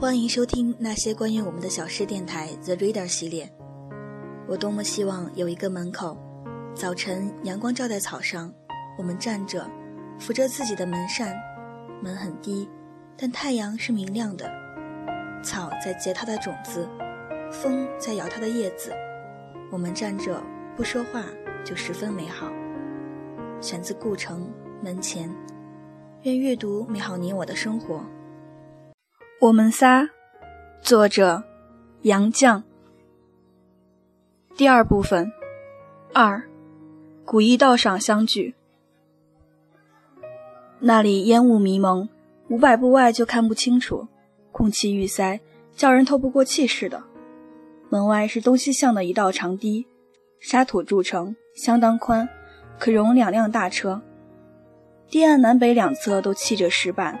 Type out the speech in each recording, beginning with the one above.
欢迎收听那些关于我们的小事电台 The Reader 系列。我多么希望有一个门口，早晨阳光照在草上，我们站着，扶着自己的门扇，门很低，但太阳是明亮的，草在结它的种子，风在摇它的叶子，我们站着不说话就十分美好。选自顾城门前，愿阅读美好你我的生活。我们仨，作者杨绛。第二部分，二，古驿道上相聚。那里烟雾迷蒙，五百步外就看不清楚，空气郁塞，叫人透不过气似的。门外是东西向的一道长堤，沙土筑成，相当宽，可容两辆大车。堤岸南北两侧都砌着石板，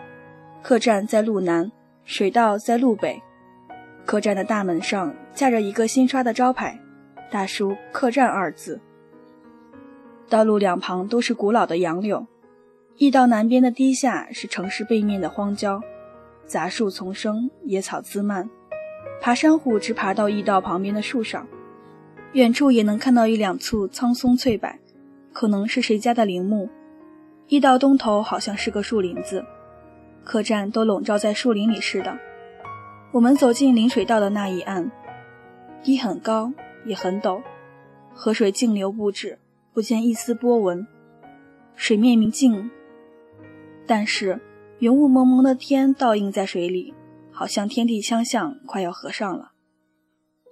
客栈在路南。水道在路北，客栈的大门上架着一个新刷的招牌，大书“客栈”二字。道路两旁都是古老的杨柳，驿道南边的堤下是城市背面的荒郊，杂树丛生，野草滋蔓，爬山虎直爬到驿道旁边的树上，远处也能看到一两簇苍松翠柏，可能是谁家的陵墓。驿道东头好像是个树林子。客栈都笼罩在树林里似的。我们走进临水道的那一岸，堤很高也很陡，河水静流不止，不见一丝波纹。水面明净，但是云雾蒙蒙的天倒映在水里，好像天地相向，快要合上了。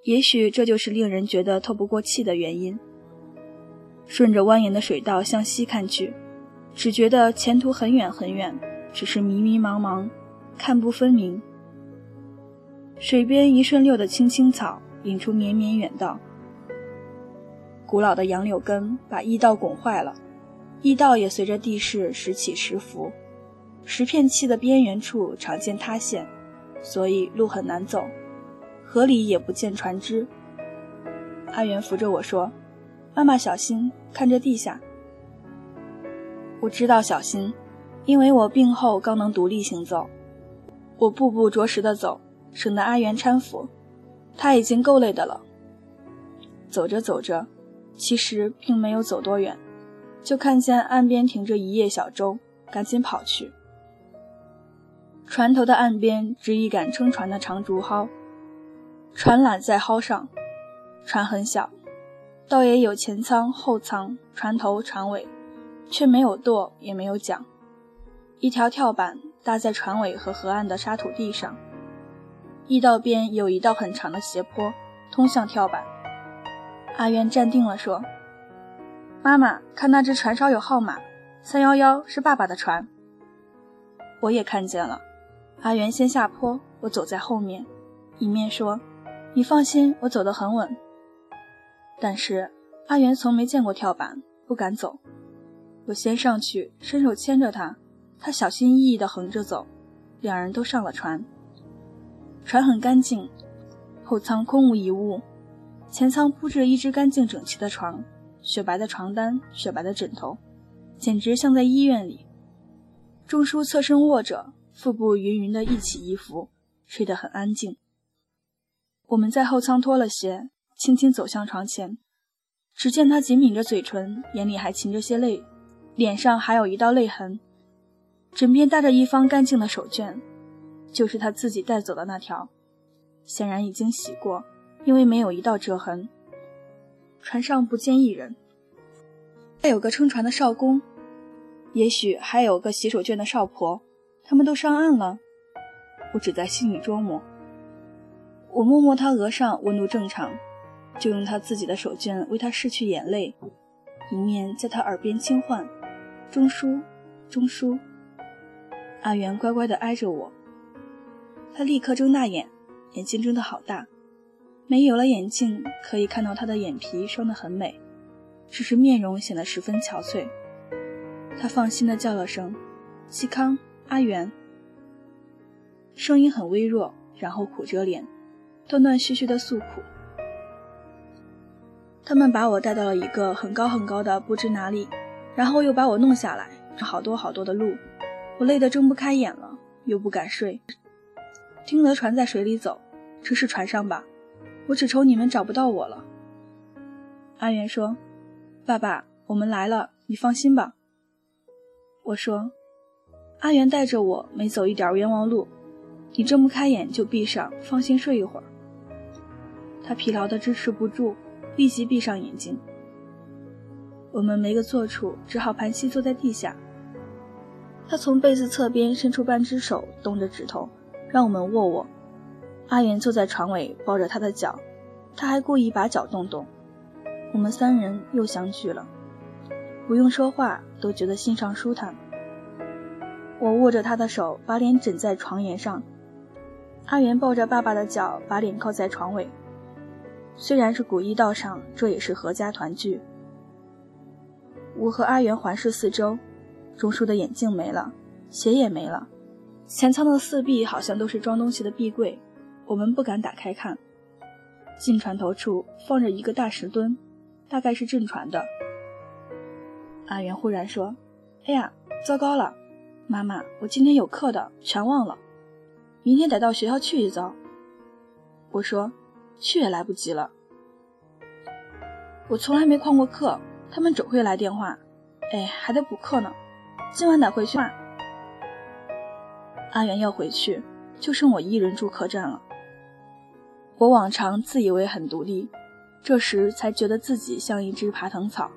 也许这就是令人觉得透不过气的原因。顺着蜿蜒的水道向西看去，只觉得前途很远很远。只是迷迷茫茫，看不分明。水边一顺溜的青青草，引出绵绵远道。古老的杨柳根把驿道拱坏了，驿道也随着地势时起时伏。石片砌的边缘处常见塌陷，所以路很难走。河里也不见船只。阿元扶着我说：“妈妈小心，看着地下。”我知道小心。因为我病后刚能独立行走，我步步着实的走，省得阿元搀扶。他已经够累的了。走着走着，其实并没有走多远，就看见岸边停着一叶小舟，赶紧跑去。船头的岸边支一杆撑船的长竹蒿，船缆在蒿上。船很小，倒也有前舱、后舱、船头、船尾，却没有舵，也没有桨。一条跳板搭在船尾和河岸的沙土地上，驿道边有一道很长的斜坡，通向跳板。阿元站定了，说：“妈妈，看那只船梢有号码，三幺幺是爸爸的船。”我也看见了。阿元先下坡，我走在后面，一面说：“你放心，我走得很稳。”但是阿元从没见过跳板，不敢走。我先上去，伸手牵着他。他小心翼翼地横着走，两人都上了船。船很干净，后舱空无一物，前舱铺着一只干净整齐的床，雪白的床单，雪白的枕头，简直像在医院里。钟叔侧身卧着，腹部匀匀地一起一伏，睡得很安静。我们在后舱脱了鞋，轻轻走向床前，只见他紧抿着嘴唇，眼里还噙着些泪，脸上还有一道泪痕。枕边搭着一方干净的手绢，就是他自己带走的那条，显然已经洗过，因为没有一道折痕。船上不见一人，还有个撑船的少工，也许还有个洗手绢的少婆，他们都上岸了。我只在心里琢磨。我摸摸他额上，温度正常，就用他自己的手绢为他拭去眼泪，一面在他耳边轻唤：“钟叔，钟叔。”阿元乖乖地挨着我，他立刻睁大眼，眼睛睁得好大。没有了眼镜，可以看到他的眼皮双得很美，只是面容显得十分憔悴。他放心地叫了声“嵇康，阿元”，声音很微弱，然后苦着脸，断断续续地诉苦。他们把我带到了一个很高很高的不知哪里，然后又把我弄下来，好多好多的路。我累得睁不开眼了，又不敢睡，听得船在水里走，这是船上吧？我只愁你们找不到我了。阿元说：“爸爸，我们来了，你放心吧。”我说：“阿元带着我没走一点冤枉路，你睁不开眼就闭上，放心睡一会儿。”他疲劳的支持不住，立即闭上眼睛。我们没个坐处，只好盘膝坐在地下。他从被子侧边伸出半只手，动着指头。让我们握握。阿元坐在床尾，抱着他的脚，他还故意把脚动动。我们三人又相聚了，不用说话都觉得心上舒坦。我握着他的手，把脸枕在床沿上。阿元抱着爸爸的脚，把脸靠在床尾。虽然是古驿道上，这也是阖家团聚。我和阿元环视四周，钟叔的眼镜没了，鞋也没了。前舱的四壁好像都是装东西的壁柜，我们不敢打开看。进船头处放着一个大石墩，大概是镇船的。阿元忽然说：“哎呀，糟糕了，妈妈，我今天有课的，全忘了，明天得到学校去一遭。”我说：“去也来不及了，我从来没旷过课，他们总会来电话，哎，还得补课呢，今晚得回去。”阿元要回去，就剩我一人住客栈了。我往常自以为很独立，这时才觉得自己像一只爬藤草。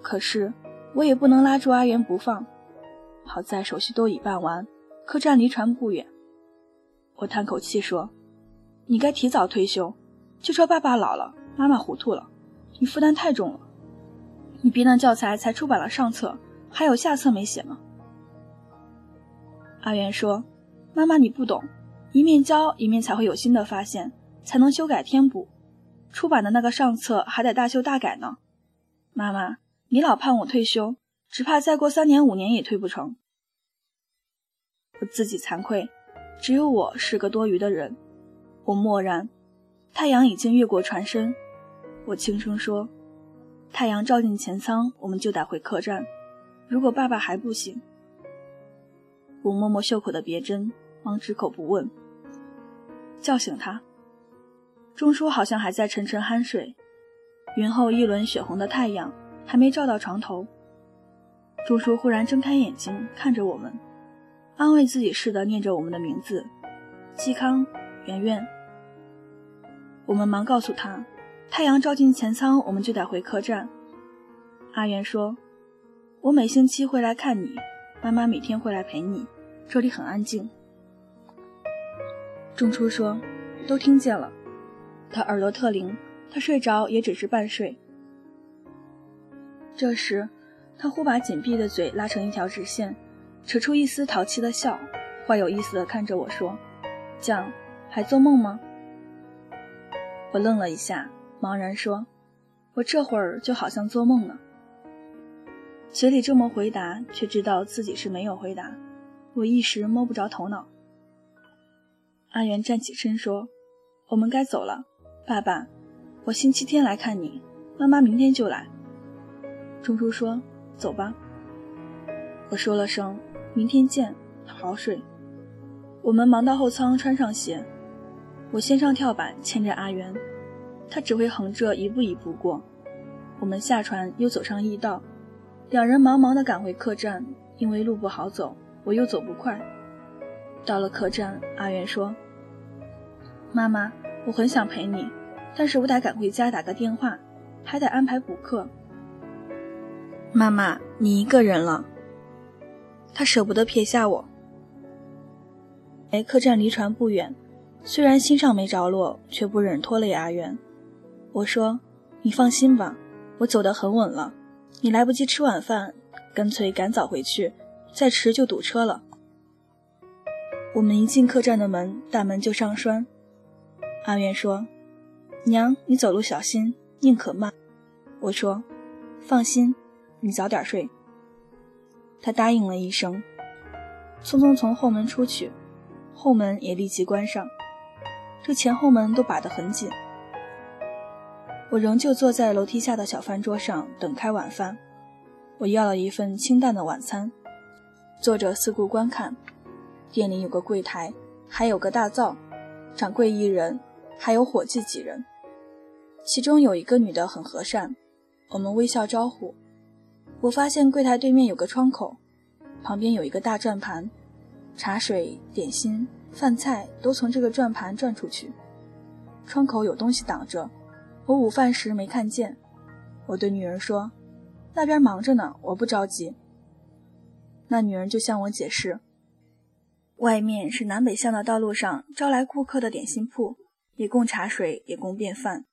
可是我也不能拉住阿元不放。好在手续都已办完，客栈离船不远。我叹口气说：“你该提早退休，就说爸爸老了，妈妈糊涂了，你负担太重了。你别的教材才出版了上册，还有下册没写呢。”阿元说：“妈妈，你不懂，一面教一面才会有新的发现，才能修改添补。出版的那个上册还得大修大改呢。妈妈，你老盼我退休，只怕再过三年五年也退不成。”我自己惭愧，只有我是个多余的人。我默然。太阳已经越过船身，我轻声说：“太阳照进前舱，我们就得回客栈。如果爸爸还不行。”我摸摸袖口的别针，忙止口不问。叫醒他，钟叔好像还在沉沉酣睡。云后一轮血红的太阳还没照到床头。钟叔忽然睁开眼睛看着我们，安慰自己似的念着我们的名字：嵇康、圆圆。我们忙告诉他，太阳照进前舱，我们就得回客栈。阿元说：“我每星期会来看你。”妈妈每天会来陪你，这里很安静。仲初说：“都听见了。”他耳朵特灵，他睡着也只是半睡。这时，他忽把紧闭的嘴拉成一条直线，扯出一丝淘气的笑，坏有意思地看着我说：“酱，还做梦吗？”我愣了一下，茫然说：“我这会儿就好像做梦了。”嘴里这么回答，却知道自己是没有回答，我一时摸不着头脑。阿元站起身说：“我们该走了，爸爸，我星期天来看你，妈妈明天就来。”钟叔说：“走吧。”我说了声“明天见”，好好睡。我们忙到后舱穿上鞋，我先上跳板牵着阿元，他只会横着一步一步过。我们下船又走上驿道。两人忙忙地赶回客栈，因为路不好走，我又走不快。到了客栈，阿元说：“妈妈，我很想陪你，但是我得赶回家打个电话，还得安排补课。”妈妈，你一个人了。他舍不得撇下我。哎，客栈离船不远，虽然心上没着落，却不忍拖累阿元。我说：“你放心吧，我走得很稳了。”你来不及吃晚饭，干脆赶早回去，再迟就堵车了。我们一进客栈的门，大门就上栓。阿元说：“娘，你走路小心，宁可慢。”我说：“放心，你早点睡。”他答应了一声，匆匆从后门出去，后门也立即关上，这前后门都把得很紧。我仍旧坐在楼梯下的小饭桌上等开晚饭。我要了一份清淡的晚餐，坐着四顾观看。店里有个柜台，还有个大灶，掌柜一人，还有伙计几人。其中有一个女的很和善，我们微笑招呼。我发现柜台对面有个窗口，旁边有一个大转盘，茶水、点心、饭菜都从这个转盘转出去。窗口有东西挡着，我午饭时没看见。我对女人说：“那边忙着呢，我不着急。”那女人就向我解释：“外面是南北向的道路上招来顾客的点心铺，也供茶水，也供便饭。”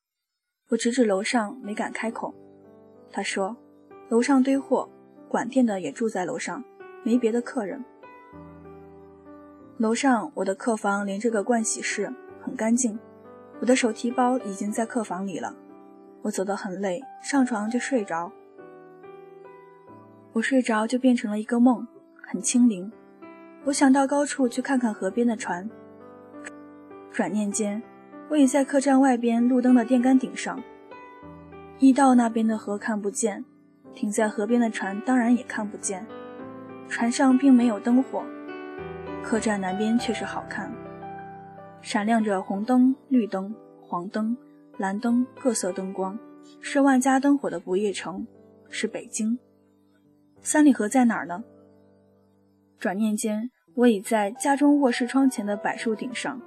我指指楼上，没敢开口。她说。楼上堆货，管店的也住在楼上，没别的客人。楼上我的客房连着个盥洗室，很干净。我的手提包已经在客房里了。我走得很累，上床就睡着。我睡着就变成了一个梦，很清灵。我想到高处去看看河边的船。转念间，我已在客栈外边路灯的电杆顶上。驿道那边的河看不见。停在河边的船当然也看不见，船上并没有灯火。客栈南边却是好看，闪亮着红灯、绿灯、黄灯、蓝灯各色灯光，是万家灯火的不夜城，是北京。三里河在哪儿呢？转念间，我已在家中卧室窗前的柏树顶上，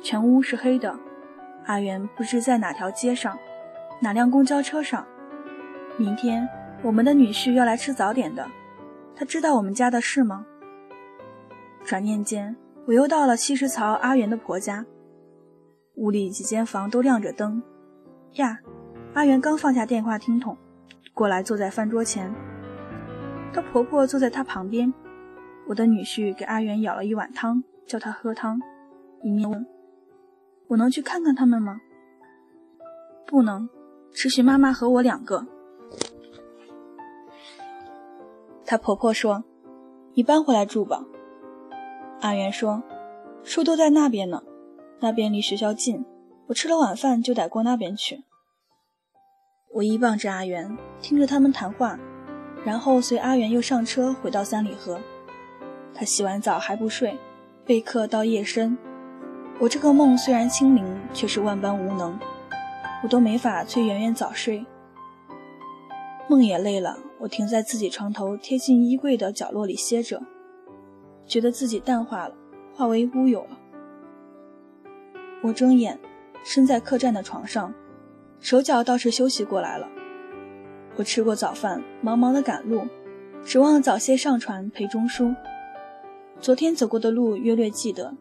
全屋是黑的。阿元不知在哪条街上，哪辆公交车上。明天。我们的女婿要来吃早点的，他知道我们家的事吗？转念间，我又到了七十槽阿元的婆家，屋里几间房都亮着灯。呀，阿元刚放下电话听筒，过来坐在饭桌前，她婆婆坐在她旁边。我的女婿给阿元舀了一碗汤，叫他喝汤，一面问：“我能去看看他们吗？”“不能，只许妈妈和我两个。”她婆婆说：“你搬回来住吧。”阿元说：“书都在那边呢，那边离学校近，我吃了晚饭就得过那边去。”我依傍着阿元，听着他们谈话，然后随阿元又上车回到三里河。他洗完澡还不睡，备课到夜深。我这个梦虽然清明，却是万般无能，我都没法催圆圆早睡。梦也累了。我停在自己床头贴近衣柜的角落里歇着，觉得自己淡化了，化为乌有了。我睁眼，身在客栈的床上，手脚倒是休息过来了。我吃过早饭，忙忙的赶路，指望早些上船陪钟书。昨天走过的路约略记得，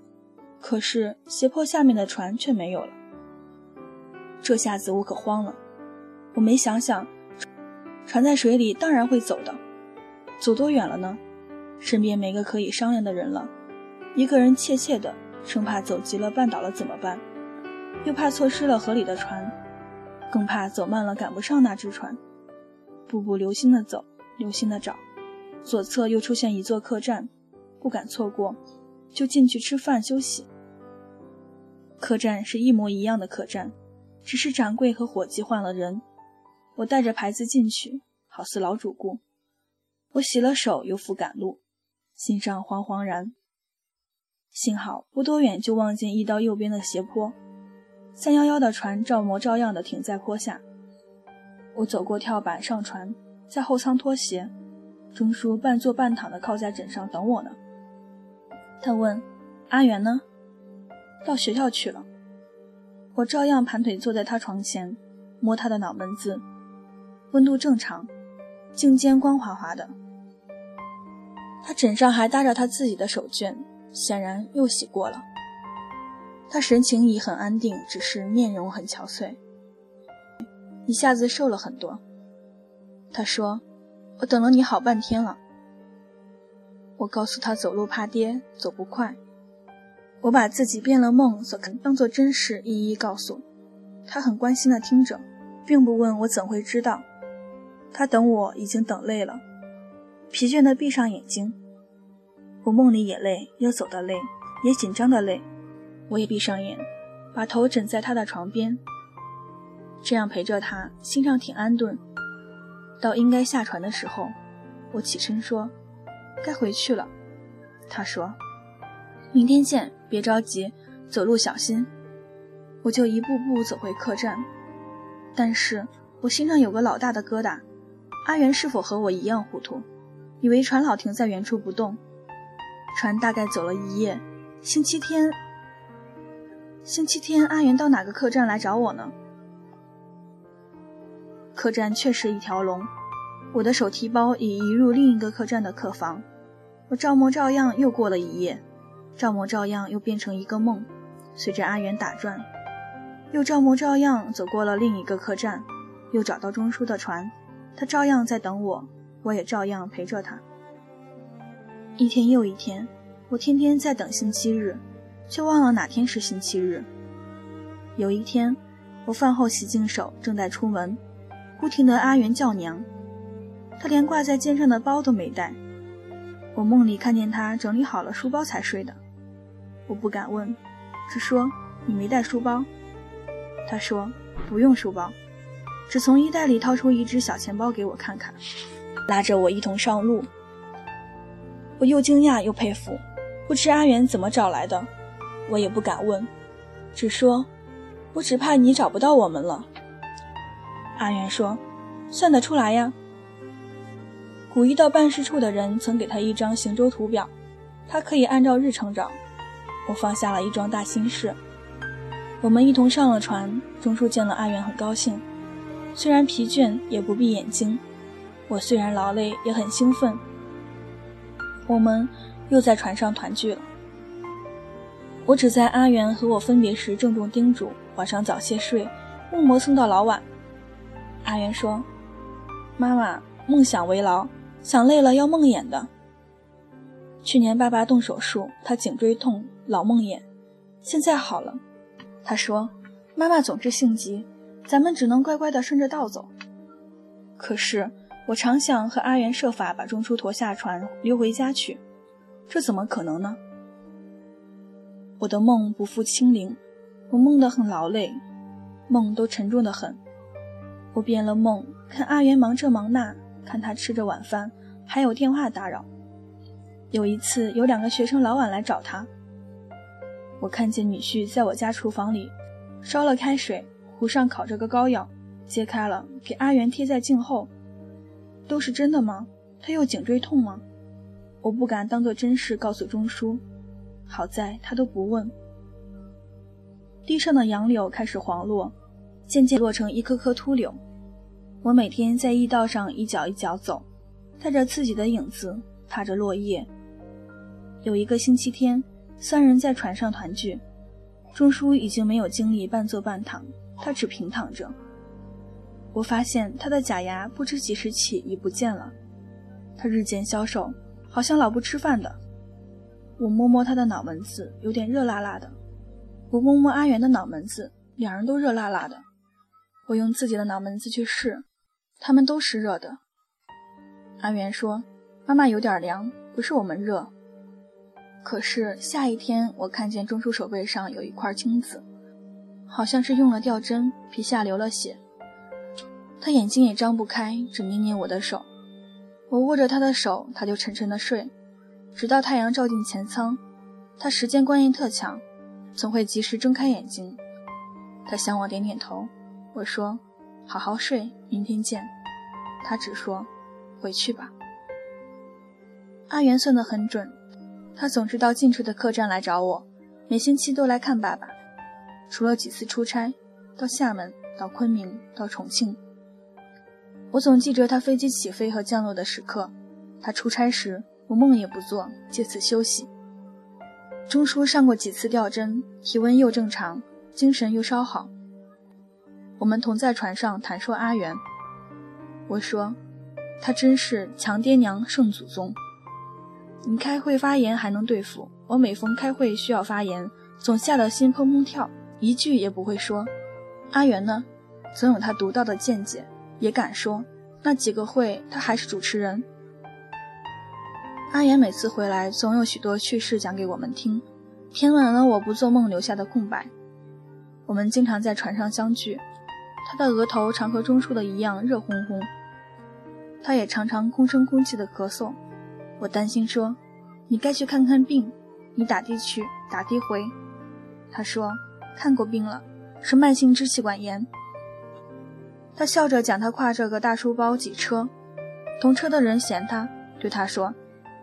可是斜坡下面的船却没有了。这下子我可慌了，我没想想。船在水里，当然会走的。走多远了呢？身边没个可以商量的人了。一个人怯怯的，生怕走急了绊倒了怎么办？又怕错失了河里的船，更怕走慢了赶不上那只船。步步留心的走，留心的找。左侧又出现一座客栈，不敢错过，就进去吃饭休息。客栈是一模一样的客栈，只是掌柜和伙计换了人。我带着牌子进去，好似老主顾。我洗了手，又复赶路，心上惶惶然。幸好不多远就望见一道右边的斜坡，三幺幺的船照模照样的停在坡下。我走过跳板上船，在后舱脱鞋。钟叔半坐半躺的靠在枕上等我呢。他问：“阿元呢？”“到学校去了。”我照样盘腿坐在他床前，摸他的脑门子。温度正常，颈肩光滑滑的。他枕上还搭着他自己的手绢，显然又洗过了。他神情已很安定，只是面容很憔悴，一下子瘦了很多。他说：“我等了你好半天了。”我告诉他走路怕跌，走不快。我把自己变了梦所当做真事一一告诉他，很关心的听着，并不问我怎会知道。他等我已经等累了，疲倦的闭上眼睛。我梦里也累，又走的累，也紧张的累。我也闭上眼，把头枕在他的床边，这样陪着他，心上挺安顿。到应该下船的时候，我起身说：“该回去了。”他说：“明天见，别着急，走路小心。”我就一步步走回客栈，但是我心上有个老大的疙瘩：阿元是否和我一样糊涂，以为船老停在原处不动？船大概走了一夜，星期天，星期天阿元到哪个客栈来找我呢？客栈确实一条龙，我的手提包已移入另一个客栈的客房，我照模照样又过了一夜，照模照样又变成一个梦，随着阿元打转。又照模照样走过了另一个客栈，又找到钟叔的船，他照样在等我，我也照样陪着他。一天又一天，我天天在等星期日，却忘了哪天是星期日。有一天，我饭后洗净手，正在出门，不停的阿元叫娘，他连挂在肩上的包都没带。我梦里看见他整理好了书包才睡的，我不敢问，只说你没带书包。他说：“不用书包，只从衣袋里掏出一只小钱包给我看看，拉着我一同上路。”我又惊讶又佩服，不知阿元怎么找来的，我也不敢问，只说：“我只怕你找不到我们了。”阿元说：“算得出来呀。”古一到办事处的人曾给他一张行舟图表，他可以按照日程找。我放下了一桩大心事。我们一同上了船，钟叔见了阿元很高兴，虽然疲倦也不闭眼睛。我虽然劳累也很兴奋。我们又在船上团聚了。我只在阿元和我分别时郑重叮嘱：晚上早些睡，勿磨蹭到老晚。阿元说：“妈妈，梦想为牢，想累了要梦魇的。去年爸爸动手术，他颈椎痛，老梦魇，现在好了。”他说：“妈妈总是性急，咱们只能乖乖的顺着道走。”可是我常想和阿元设法把钟叔驮下船溜回家去，这怎么可能呢？我的梦不复清灵，我梦得很劳累，梦都沉重的很。我变了梦，看阿元忙这忙那，看他吃着晚饭，还有电话打扰。有一次，有两个学生老晚来找他。我看见女婿在我家厨房里烧了开水，壶上烤着个膏药，揭开了给阿元贴在颈后。都是真的吗？他又颈椎痛吗？我不敢当做真事告诉钟叔，好在他都不问。地上的杨柳开始黄落，渐渐落成一棵棵秃柳。我每天在驿道上一脚一脚走，带着自己的影子，踏着落叶。有一个星期天。三人在船上团聚，钟叔已经没有精力半坐半躺，他只平躺着。我发现他的假牙不知几时起已不见了，他日渐消瘦，好像老不吃饭的。我摸摸他的脑门子，有点热辣辣的。我摸摸阿元的脑门子，两人都热辣辣的。我用自己的脑门子去试，他们都是热的。阿元说：“妈妈有点凉，不是我们热。”可是下一天，我看见钟叔手背上有一块青紫，好像是用了吊针，皮下流了血。他眼睛也张不开，只捏捏我的手。我握着他的手，他就沉沉的睡，直到太阳照进前舱。他时间观念特强，总会及时睁开眼睛。他向我点点头。我说：“好好睡，明天见。”他只说：“回去吧。”阿元算得很准。他总是到近处的客栈来找我，每星期都来看爸爸。除了几次出差，到厦门、到昆明、到重庆，我总记着他飞机起飞和降落的时刻。他出差时，我梦也不做，借此休息。钟叔上过几次吊针，体温又正常，精神又稍好。我们同在船上谈说阿元，我说，他真是强爹娘圣祖宗。你开会发言还能对付我，每逢开会需要发言，总吓得心砰砰跳，一句也不会说。阿元呢，总有他独到的见解，也敢说。那几个会，他还是主持人。阿言每次回来，总有许多趣事讲给我们听，填满了我不做梦留下的空白。我们经常在船上相聚，他的额头常和钟叔的一样热烘烘，他也常常空声空气的咳嗽。我担心说：“你该去看看病，你打的去，打的回。他说：“看过病了，是慢性支气管炎。”他笑着讲，他挎着个大书包挤车，同车的人嫌他，对他说：“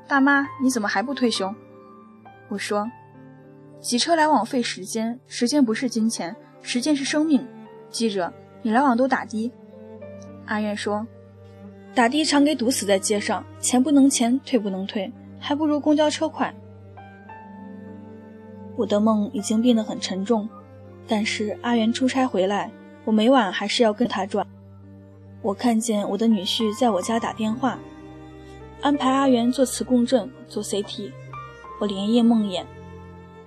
大妈，你怎么还不退休？”我说：“挤车来往费时间，时间不是金钱，时间是生命。记着，你来往都打的。”阿元说：“打的常给堵死在街上，钱不能钱，退不能退，还不如公交车快。”我的梦已经变得很沉重，但是阿元出差回来。我每晚还是要跟他转。我看见我的女婿在我家打电话，安排阿元做磁共振、做 CT。我连夜梦魇。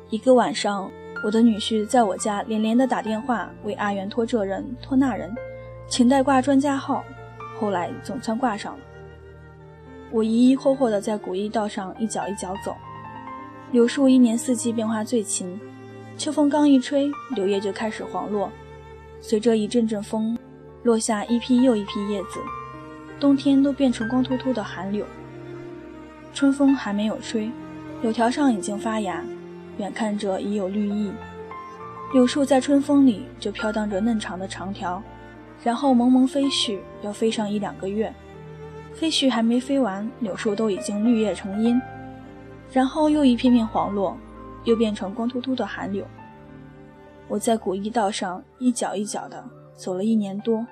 一个晚上，我的女婿在我家连连的打电话，为阿元托这人托那人，请代挂专家号。后来总算挂上了。我疑疑惑惑的在古驿道上一脚一脚走。柳树一年四季变化最勤，秋风刚一吹，柳叶就开始黄落。随着一阵阵风，落下一批又一批叶子，冬天都变成光秃秃的寒柳。春风还没有吹，柳条上已经发芽，远看着已有绿意。柳树在春风里就飘荡着嫩长的长条，然后蒙蒙飞絮，要飞上一两个月。飞絮还没飞完，柳树都已经绿叶成荫，然后又一片片黄落，又变成光秃秃的寒柳。我在古驿道上一脚一脚的走了一年多。